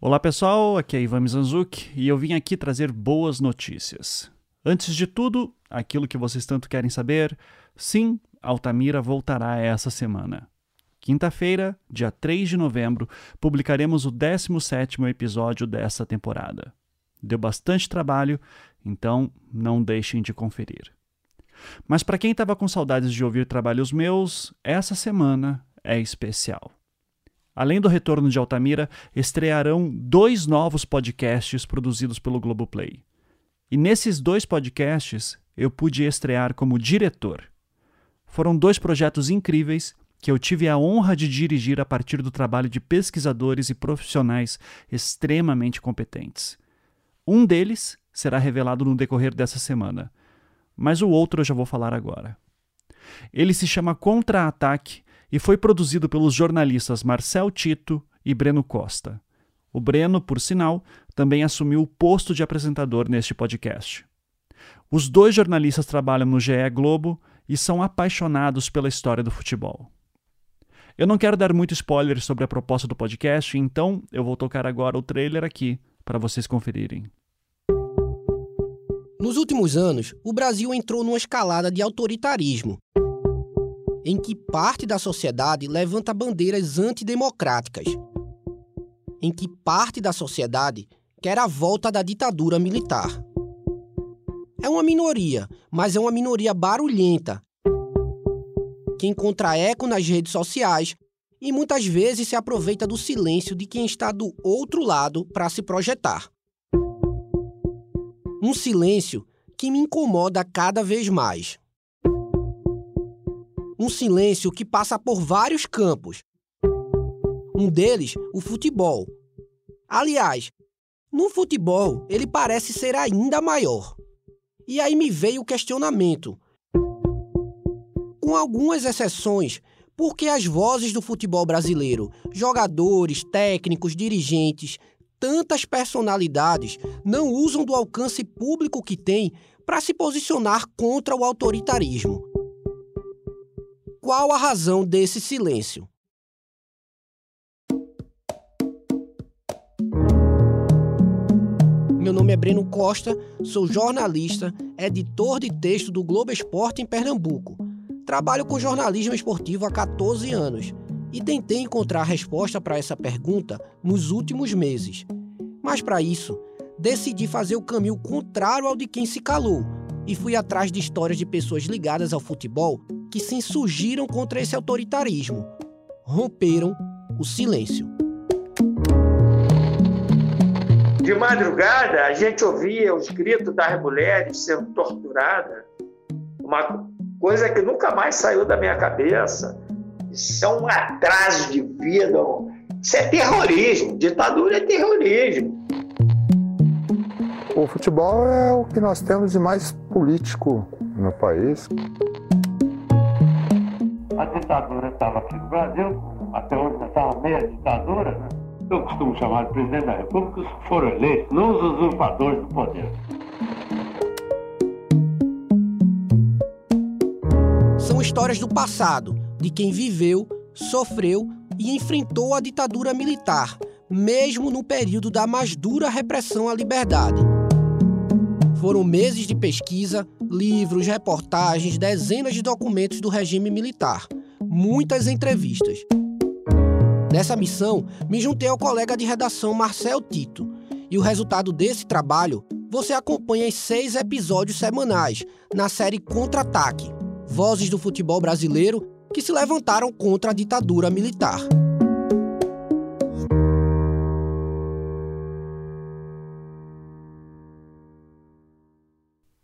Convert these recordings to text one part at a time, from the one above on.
Olá pessoal, aqui é Ivan Mizanzuki e eu vim aqui trazer boas notícias. Antes de tudo, aquilo que vocês tanto querem saber, sim, Altamira voltará essa semana. Quinta-feira, dia 3 de novembro, publicaremos o 17º episódio dessa temporada. Deu bastante trabalho, então não deixem de conferir. Mas para quem estava com saudades de ouvir trabalhos meus, essa semana é especial. Além do retorno de Altamira, estrearão dois novos podcasts produzidos pelo Globoplay. E nesses dois podcasts eu pude estrear como diretor. Foram dois projetos incríveis que eu tive a honra de dirigir a partir do trabalho de pesquisadores e profissionais extremamente competentes. Um deles será revelado no decorrer dessa semana, mas o outro eu já vou falar agora. Ele se chama Contra-Ataque e foi produzido pelos jornalistas Marcel Tito e Breno Costa. O Breno, por sinal, também assumiu o posto de apresentador neste podcast. Os dois jornalistas trabalham no GE Globo e são apaixonados pela história do futebol. Eu não quero dar muito spoiler sobre a proposta do podcast, então eu vou tocar agora o trailer aqui para vocês conferirem. Nos últimos anos, o Brasil entrou numa escalada de autoritarismo em que parte da sociedade levanta bandeiras antidemocráticas, em que parte da sociedade quer a volta da ditadura militar. É uma minoria, mas é uma minoria barulhenta, que encontra eco nas redes sociais e muitas vezes se aproveita do silêncio de quem está do outro lado para se projetar. Um silêncio que me incomoda cada vez mais um silêncio que passa por vários campos. Um deles, o futebol. Aliás, no futebol ele parece ser ainda maior. E aí me veio o questionamento. Com algumas exceções, por que as vozes do futebol brasileiro, jogadores, técnicos, dirigentes, tantas personalidades não usam do alcance público que têm para se posicionar contra o autoritarismo? Qual a razão desse silêncio? Meu nome é Breno Costa, sou jornalista, editor de texto do Globo Esporte em Pernambuco. Trabalho com jornalismo esportivo há 14 anos e tentei encontrar resposta para essa pergunta nos últimos meses. Mas para isso, decidi fazer o caminho contrário ao de quem se calou e fui atrás de histórias de pessoas ligadas ao futebol que se insurgiram contra esse autoritarismo, romperam o silêncio. De madrugada, a gente ouvia os gritos das mulheres sendo torturadas, uma coisa que nunca mais saiu da minha cabeça. Isso é um atraso de vida, isso é terrorismo. Ditadura é terrorismo. O futebol é o que nós temos de mais político no país a ditadura estava aqui no Brasil, até hoje estava meia ditadura, né? Eu costumo chamar de presidente da República os que foram eleitos, não os usurpadores do poder. São histórias do passado, de quem viveu, sofreu e enfrentou a ditadura militar, mesmo no período da mais dura repressão à liberdade. Foram meses de pesquisa, livros, reportagens, dezenas de documentos do regime militar, muitas entrevistas. Nessa missão, me juntei ao colega de redação Marcel Tito, e o resultado desse trabalho você acompanha em seis episódios semanais na série Contra-Ataque Vozes do Futebol Brasileiro que se levantaram contra a ditadura militar.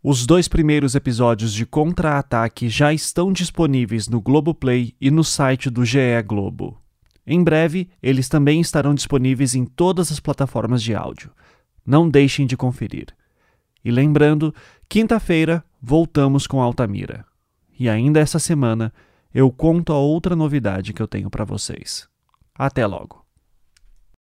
Os dois primeiros episódios de Contra-Ataque já estão disponíveis no Globoplay e no site do GE Globo. Em breve, eles também estarão disponíveis em todas as plataformas de áudio. Não deixem de conferir. E lembrando, quinta-feira voltamos com Altamira. E ainda essa semana eu conto a outra novidade que eu tenho para vocês. Até logo.